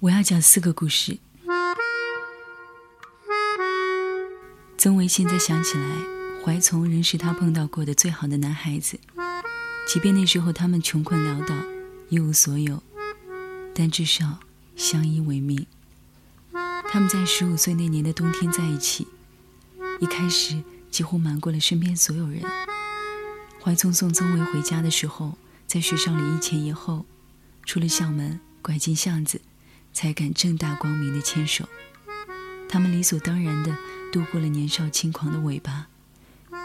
我要讲四个故事。曾维现在想起来，怀从仍是他碰到过的最好的男孩子。即便那时候他们穷困潦倒，一无所有，但至少相依为命。他们在十五岁那年的冬天在一起，一开始几乎瞒过了身边所有人。怀聪送曾维回家的时候，在学校里一前一后，出了校门，拐进巷子，才敢正大光明的牵手。他们理所当然的度过了年少轻狂的尾巴，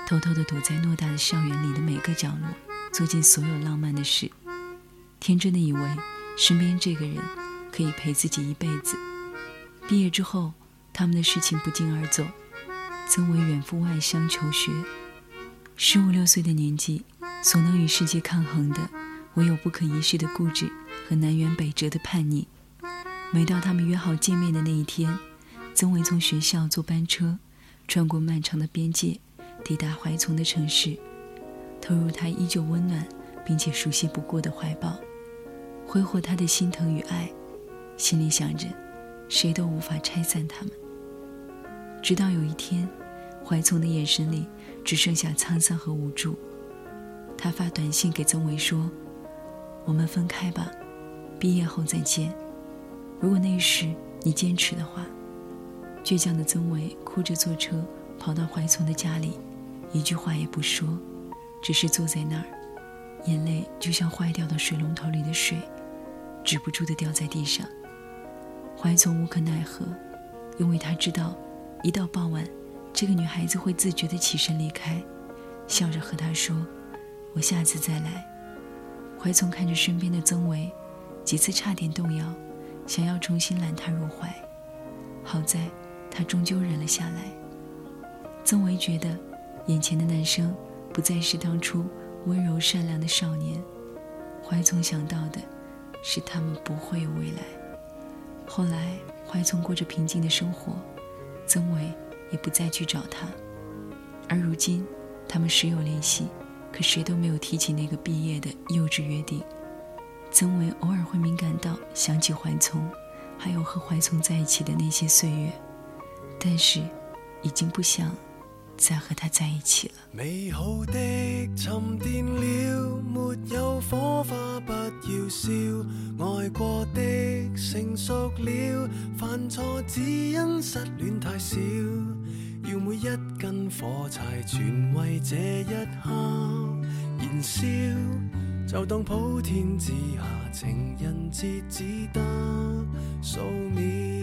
偷偷的躲在偌大的校园里的每个角落，做尽所有浪漫的事，天真的以为身边这个人可以陪自己一辈子。毕业之后，他们的事情不胫而走。曾为远赴外乡求学，十五六岁的年纪，所能与世界抗衡的，唯有不可一世的固执和南辕北辙的叛逆。每到他们约好见面的那一天，曾伟从学校坐班车，穿过漫长的边界，抵达怀从的城市，投入他依旧温暖并且熟悉不过的怀抱，挥霍他的心疼与爱，心里想着。谁都无法拆散他们。直到有一天，怀从的眼神里只剩下沧桑和无助。他发短信给曾维说：“我们分开吧，毕业后再见。如果那时你坚持的话。”倔强的曾维哭着坐车跑到怀从的家里，一句话也不说，只是坐在那儿，眼泪就像坏掉的水龙头里的水，止不住的掉在地上。怀从无可奈何，因为他知道，一到傍晚，这个女孩子会自觉地起身离开，笑着和他说：“我下次再来。”怀从看着身边的曾维，几次差点动摇，想要重新揽他入怀，好在他终究忍了下来。曾维觉得，眼前的男生不再是当初温柔善良的少年，怀从想到的，是他们不会有未来。后来，怀从过着平静的生活，曾维也不再去找他。而如今，他们时有联系，可谁都没有提起那个毕业的幼稚约定。曾伟偶尔会敏感到想起怀从，还有和怀从在一起的那些岁月，但是，已经不想。再和他在一起了。美好的沉淀了，没有火花不要笑。爱过的成熟了，犯错只因失恋太少。要每一根火柴全为这一刻燃烧，就当普天之下情人节只得数秒。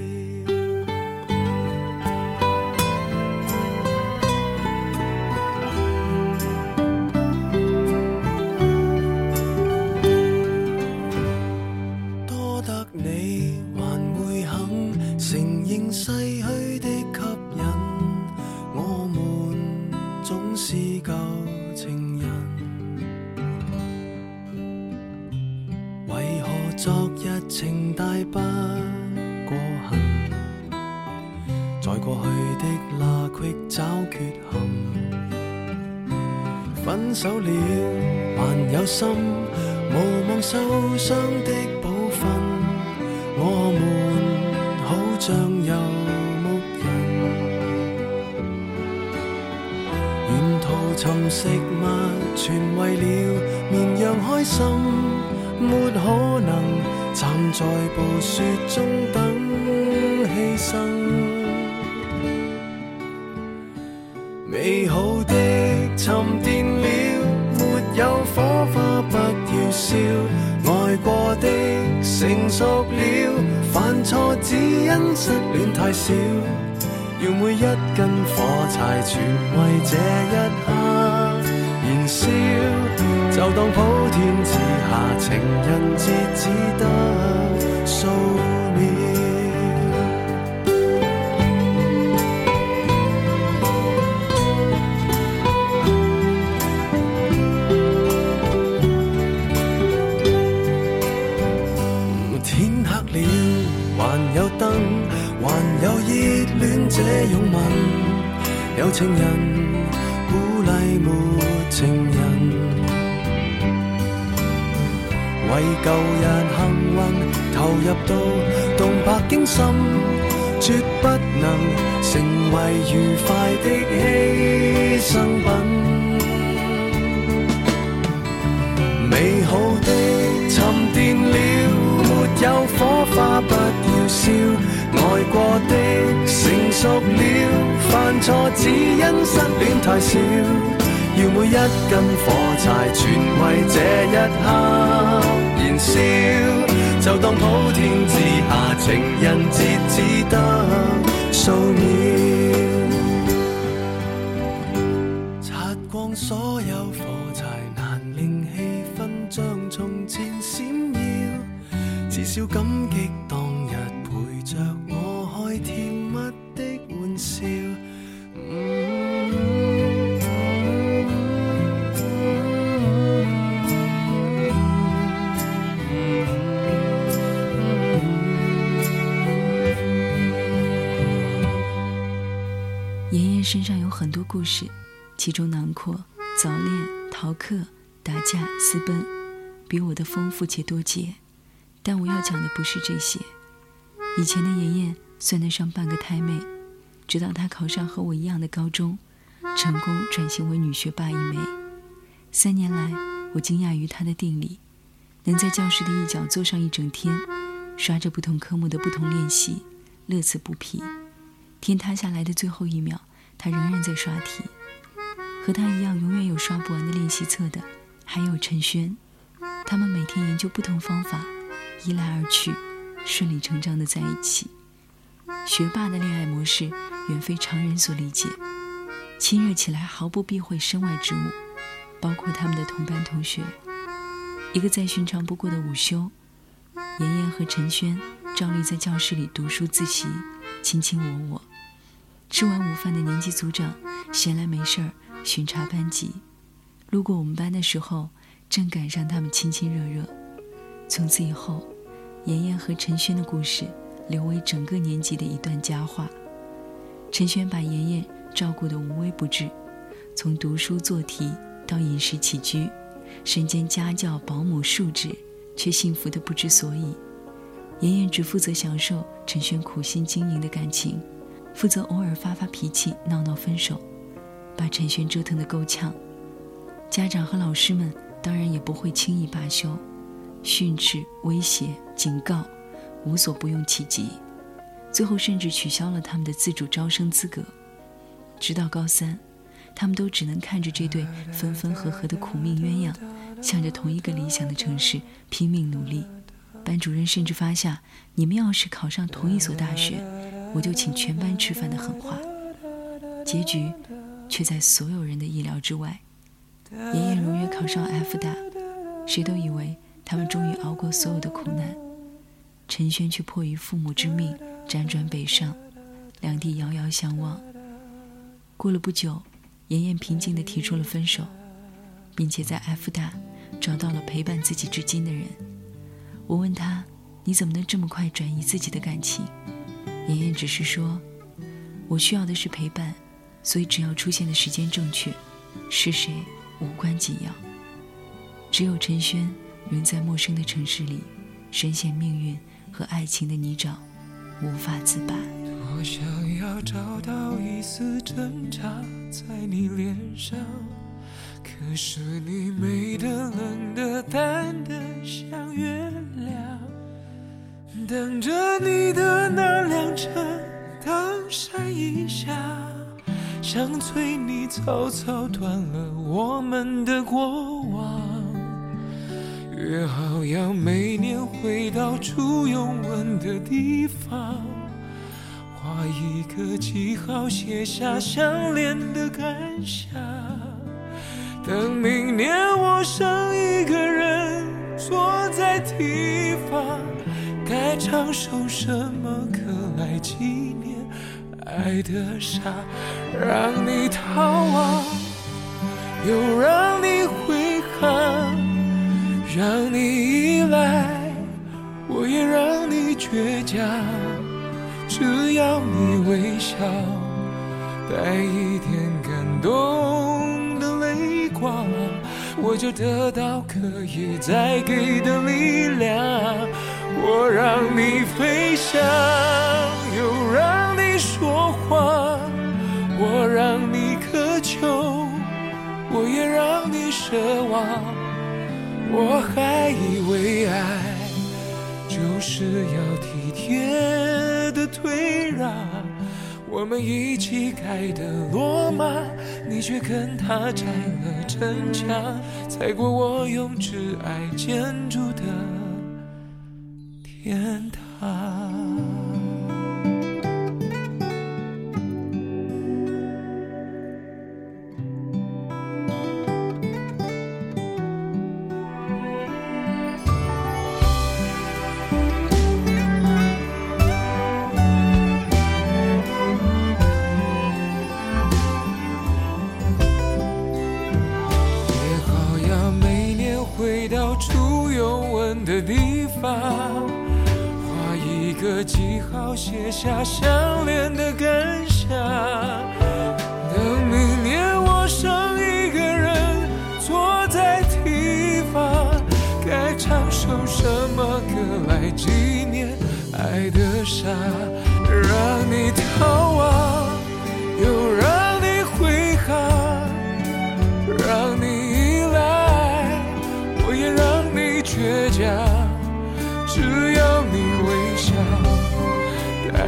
寻食物，全为了绵羊开心。没可能站在暴雪中等牺牲，美好的沉淀了。没有火花不要笑，爱过的成熟了，犯错只因失恋太少。要每一根火柴全为这一刻燃烧，就当普天之下情人节只得。这拥吻，有情人鼓励没情人，为旧日幸运投入到动。魄惊心，絕不能成為愉快的犧牲品。美好的沉澱了，沒有火花不要笑。愛過的成熟了，犯錯只因失戀太少。要每一根火柴全為这一刻燃燒，就當普天之下情人節只得數秒。擦光所有火柴，難令氣氛像從前閃耀。至少感激身上有很多故事，其中囊括早恋、逃课、打架、私奔，比我的丰富且多节。但我要讲的不是这些。以前的妍妍算得上半个胎妹，直到她考上和我一样的高中，成功转型为女学霸一枚。三年来，我惊讶于她的定力，能在教室的一角坐上一整天，刷着不同科目的不同练习，乐此不疲。天塌下来的最后一秒，他仍然在刷题。和他一样，永远有刷不完的练习册的，还有陈轩。他们每天研究不同方法，一来二去，顺理成章的在一起。学霸的恋爱模式远非常人所理解，亲热起来毫不避讳身外之物，包括他们的同班同学。一个再寻常不过的午休，妍妍和陈轩照例在教室里读书自习，卿卿我我。吃完午饭的年级组长闲来没事儿巡查班级，路过我们班的时候，正赶上他们亲亲热热。从此以后，妍妍和陈轩的故事留为整个年级的一段佳话。陈轩把妍妍照顾得无微不至，从读书做题到饮食起居，身兼家教、保姆数职，却幸福得不知所以。妍妍只负责享受陈轩苦心经营的感情。负责偶尔发发脾气、闹闹分手，把陈轩折腾得够呛。家长和老师们当然也不会轻易罢休，训斥、威胁、警告，无所不用其极。最后甚至取消了他们的自主招生资格。直到高三，他们都只能看着这对分分合合的苦命鸳鸯，向着同一个理想的城市拼命努力。班主任甚至发下：“你们要是考上同一所大学。”我就请全班吃饭的狠话，结局却在所有人的意料之外。妍妍如约考上 F 大，谁都以为他们终于熬过所有的苦难。陈轩却迫于父母之命辗转北上，两地遥遥相望。过了不久，妍妍平静地提出了分手，并且在 F 大找到了陪伴自己至今的人。我问他：“你怎么能这么快转移自己的感情？”妍妍只是说：“我需要的是陪伴，所以只要出现的时间正确，是谁无关紧要。只有陈轩仍在陌生的城市里，深陷命运和爱情的泥沼，无法自拔。”我想要找到一丝挣扎在你脸上，可是你美的、冷的、淡的，像月亮。等着你的那辆车，当闪一下，想催你草草断了我们的过往。约好要每年回到初拥吻的地方，画一个记号，写下相恋的感想。等明年我剩一个人坐在堤防。该唱首什么歌来纪念爱的傻，让你逃亡，又让你挥汗，让你依赖，我也让你倔强。只要你微笑，带一点感动的泪光，我就得到可以再给的力量。我让你飞翔，又让你说谎，我让你渴求，我也让你奢望，我还以为爱就是要体贴的退让，我们一起盖的罗马，你却跟他拆了城墙，踩过我用挚爱建筑的。天堂。记号写下相恋的感想。等明年我剩一个人坐在堤防，该唱首什么歌来纪念爱的傻？让你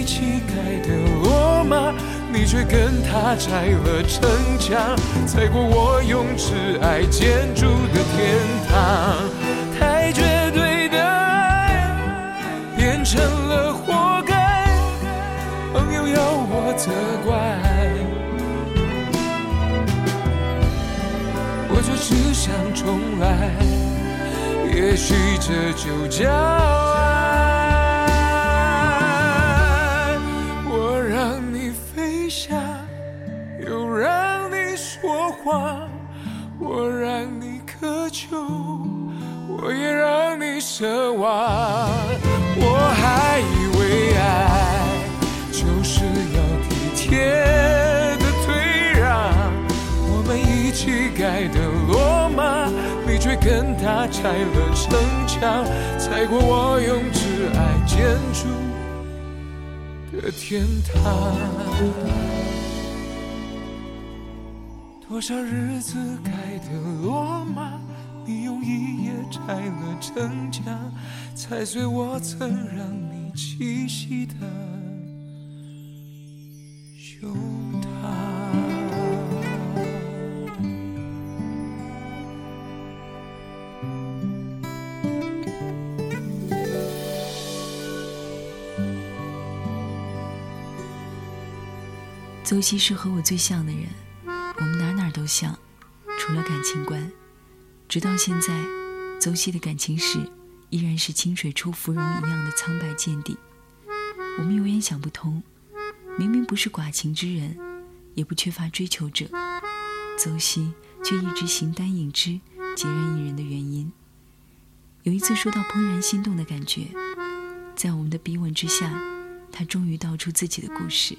一起盖的罗马，你却跟他拆了城墙，踩过我用挚爱建筑的天堂。太绝对的爱变成了活该，朋友要我责怪，我就只想重来，也许这就叫爱。我让你渴求，我也让你奢望。我还以为爱就是要体贴的退让，我们一起盖的罗马，你却跟他拆了城墙，踩过我用挚爱建筑的天堂。多少日子盖的罗马，你用一夜拆了城墙，踩碎我曾让你栖息的胸膛。邹西是和我最像的人。像，除了感情观。直到现在，邹西的感情史依然是清水出芙蓉一样的苍白见底。我们永远想不通，明明不是寡情之人，也不缺乏追求者，邹西却一直形单影只、孑然一人的原因。有一次说到怦然心动的感觉，在我们的逼问之下，他终于道出自己的故事。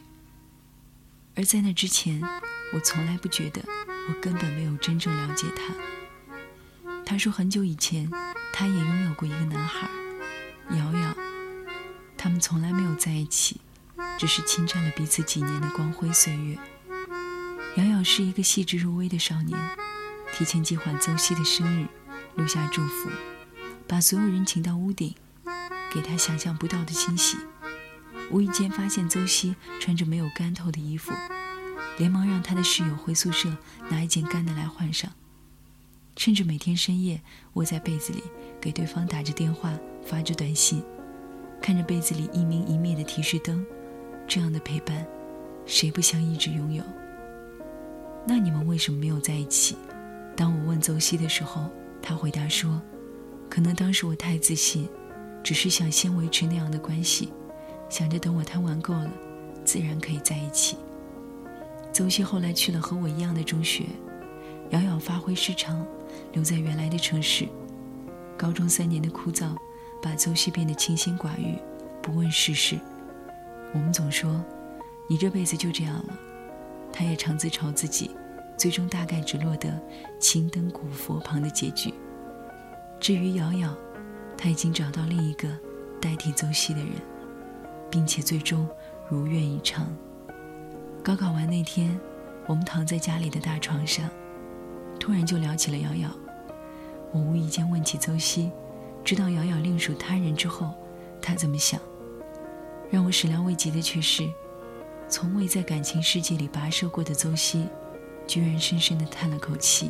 而在那之前，我从来不觉得我根本没有真正了解他。他说很久以前，他也拥有过一个男孩，瑶瑶。他们从来没有在一起，只是侵占了彼此几年的光辉岁月。瑶瑶是一个细致入微的少年，提前计划邹西的生日，留下祝福，把所有人请到屋顶，给他想象不到的惊喜。无意间发现邹西穿着没有干透的衣服。连忙让他的室友回宿舍拿一件干的来换上，甚至每天深夜窝在被子里给对方打着电话、发着短信，看着被子里一明一灭的提示灯，这样的陪伴，谁不想一直拥有？那你们为什么没有在一起？当我问邹西的时候，他回答说：“可能当时我太自信，只是想先维持那样的关系，想着等我贪玩够了，自然可以在一起。”邹西后来去了和我一样的中学，瑶瑶发挥失常，留在原来的城市，高中三年的枯燥，把邹西变得清心寡欲，不问世事。我们总说，你这辈子就这样了。他也常自嘲自己，最终大概只落得青灯古佛旁的结局。至于瑶瑶，他已经找到另一个代替邹西的人，并且最终如愿以偿。高考完那天，我们躺在家里的大床上，突然就聊起了瑶瑶。我无意间问起邹西，知道瑶瑶另属他人之后，他怎么想？让我始料未及的却是，从未在感情世界里跋涉过的邹西，居然深深地叹了口气。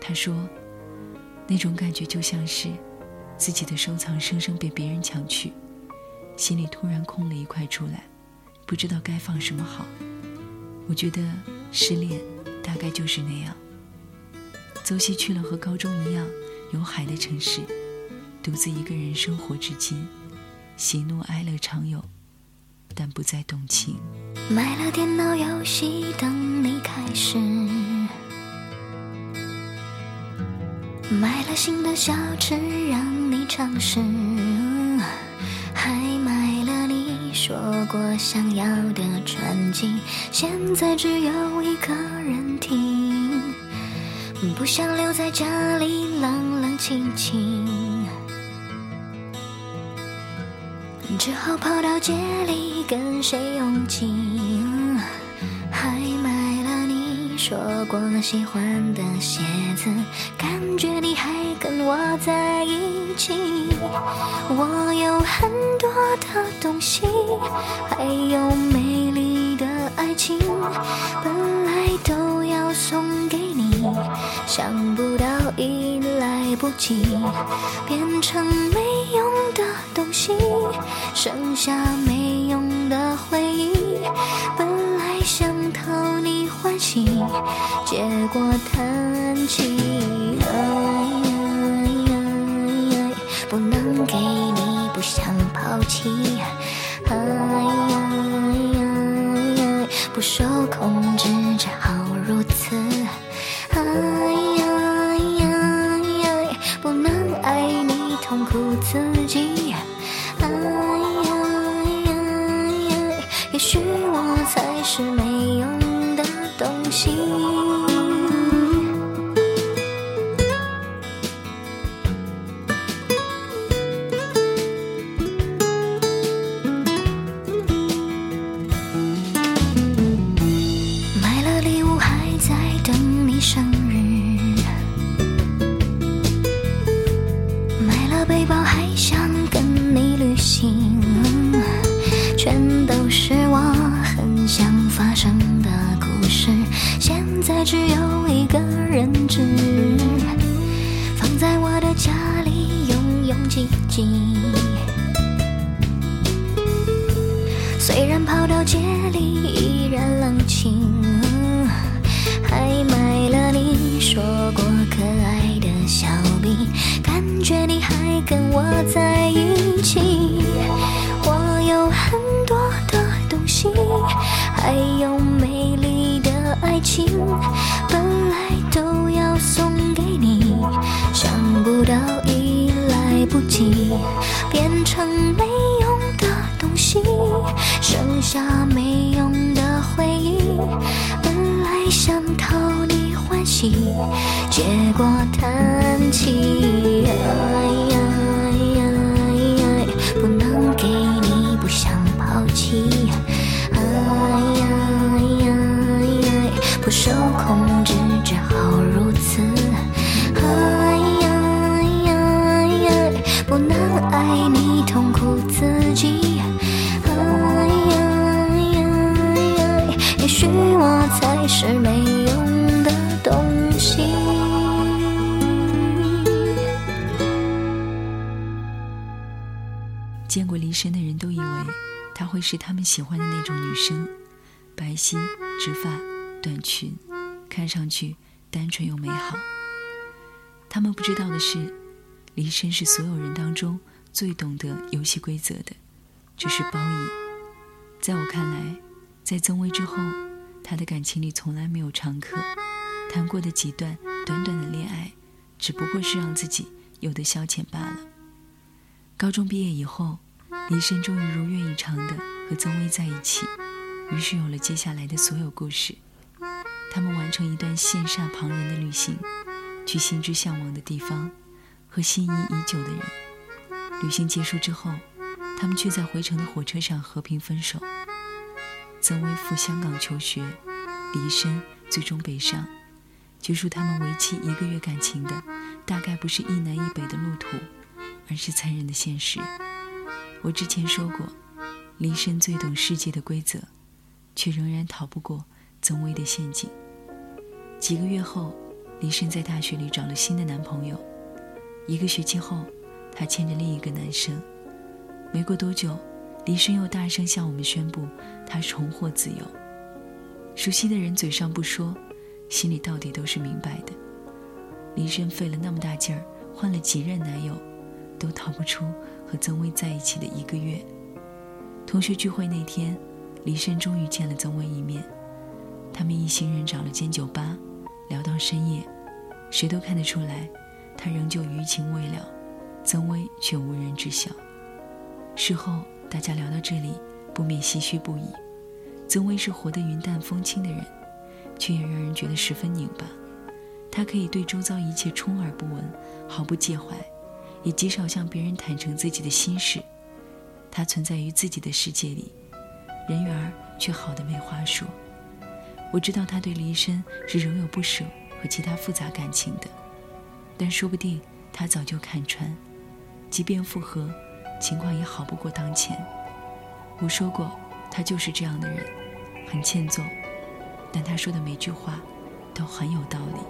他说：“那种感觉就像是自己的收藏生生被别人抢去，心里突然空了一块出来，不知道该放什么好。”我觉得失恋大概就是那样。邹西去了和高中一样有海的城市，独自一个人生活至今，喜怒哀乐常有，但不再动情。买了电脑游戏等你开始，买了新的小吃让你尝试，说过想要的专辑，现在只有一个人听。不想留在家里冷冷清清，只好跑到街里跟谁拥挤。还买了你说过喜欢的鞋子，感觉你还跟我在一起。我有很多的东西，还有美丽的爱情，本来都要送给你。想不到已来不及，变成没用的东西，剩下没用的回忆。本来想讨你欢喜，结果叹气。想抛弃。不受控制，全都是我很想发生的故事。现在只有一个人知，放在我的家里，拥拥挤挤。虽然跑到街里依然冷清，还买了你说过可爱的小笔，感觉你还。跟我在一起，很多的东西，还有美丽的爱情，本来都要送给你，想不到已来不及，变成没用的东西，剩下没用的回忆，本来想讨你欢喜，结果叹气。受是他们喜欢的那种女生，白皙直发。短裙，看上去单纯又美好。他们不知道的是，离身是所有人当中最懂得游戏规则的，只是包义。在我看来，在曾薇之后，他的感情里从来没有常客，谈过的几段短短的恋爱，只不过是让自己有的消遣罢了。高中毕业以后，李申终于如愿以偿的和曾薇在一起，于是有了接下来的所有故事。他们完成一段羡煞旁人的旅行，去心之向往的地方，和心仪已久的人。旅行结束之后，他们却在回程的火车上和平分手。曾薇赴香港求学，李申最终北上，结束他们为期一个月感情的，大概不是一南一北的路途，而是残忍的现实。我之前说过，黎深最懂世界的规则，却仍然逃不过曾薇的陷阱。几个月后，黎深在大学里找了新的男朋友。一个学期后，她牵着另一个男生。没过多久，黎深又大声向我们宣布他重获自由。熟悉的人嘴上不说，心里到底都是明白的。黎深费了那么大劲儿，换了几任男友，都逃不出和曾薇在一起的一个月。同学聚会那天，李深终于见了曾薇一面。他们一行人找了间酒吧。聊到深夜，谁都看得出来，他仍旧余情未了，曾薇却无人知晓。事后大家聊到这里，不免唏嘘不已。曾薇是活得云淡风轻的人，却也让人觉得十分拧巴。他可以对周遭一切充耳不闻，毫不介怀，也极少向别人坦诚自己的心事。他存在于自己的世界里，人缘却好的没话说。我知道他对黎深是仍有不舍和其他复杂感情的，但说不定他早就看穿，即便复合，情况也好不过当前。我说过，他就是这样的人，很欠揍，但他说的每句话都很有道理。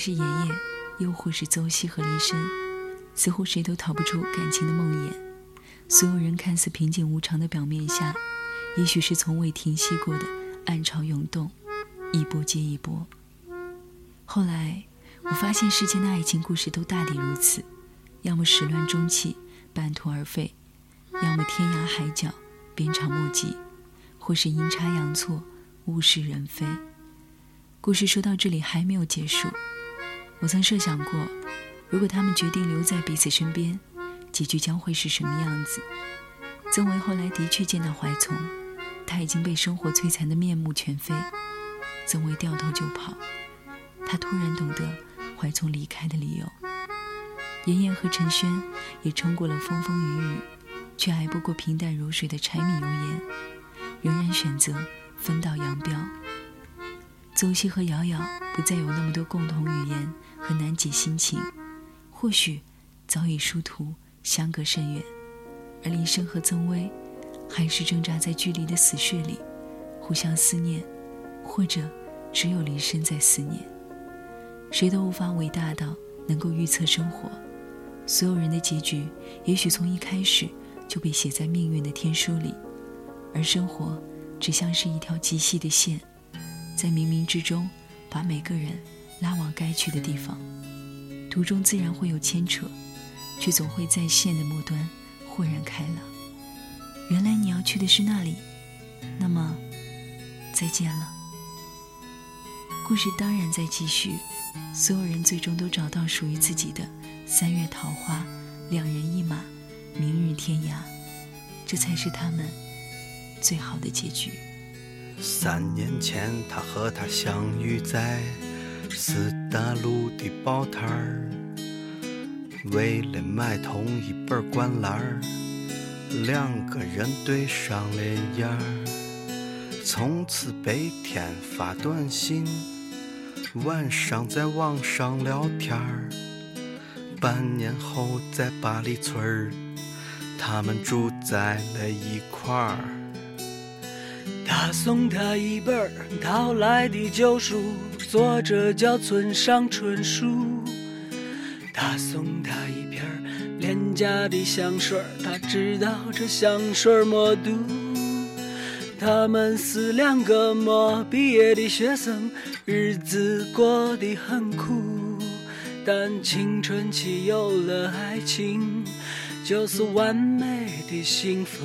是爷爷，又或是邹西和黎生，似乎谁都逃不出感情的梦魇。所有人看似平静无常的表面下，也许是从未停息过的暗潮涌动，一波接一波。后来，我发现世间的爱情故事都大抵如此：要么始乱终弃，半途而废；要么天涯海角，鞭长莫及；或是阴差阳错，物是人非。故事说到这里还没有结束。我曾设想过，如果他们决定留在彼此身边，结局将会是什么样子。曾维后来的确见到怀从，他已经被生活摧残的面目全非。曾维掉头就跑。他突然懂得怀从离开的理由。妍妍和陈轩也撑过了风风雨雨，却挨不过平淡如水的柴米油盐，仍然选择分道扬镳。邹熙和瑶瑶不再有那么多共同语言和难解心情，或许早已殊途，相隔甚远。而林深和曾薇还是挣扎在距离的死穴里，互相思念，或者只有林深在思念。谁都无法伟大到能够预测生活，所有人的结局也许从一开始就被写在命运的天书里，而生活只像是一条极细的线，在冥冥之中把每个人拉往该去的地方，途中自然会有牵扯，却总会在线的末端豁然开朗。原来你要去的是那里，那么再见了。故事当然在继续。所有人最终都找到属于自己的三月桃花，两人一马，明日天涯，这才是他们最好的结局。三年前，他和她相遇在四大路的报摊儿，为了买同一本灌篮儿，两个人对上了眼儿，从此白天发短信。晚上在网上聊天儿，半年后在八里村儿，他们住在了一块儿。他送她一本儿淘来的旧书，作者叫村上春树。他送她一瓶廉价的香水，他知道这香水没毒。他们是两个没毕业的学生，日子过得很苦，但青春期有了爱情，就是完美的幸福。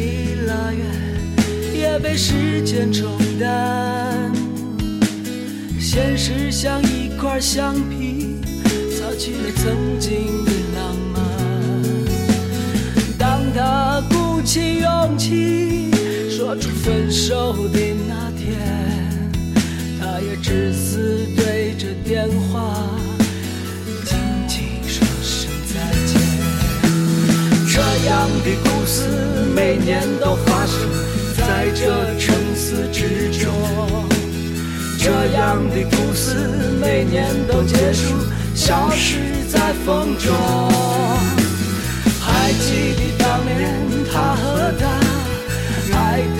拉远，也被时间冲淡，现实像一块橡皮。起了曾经的浪漫。当他鼓起勇气说出分手的那天，他也只是对着电话紧紧说声再见。这样的故事每年都发这城市之中，这样的故事每年都结束。消失在风中，还记得当年他和她爱的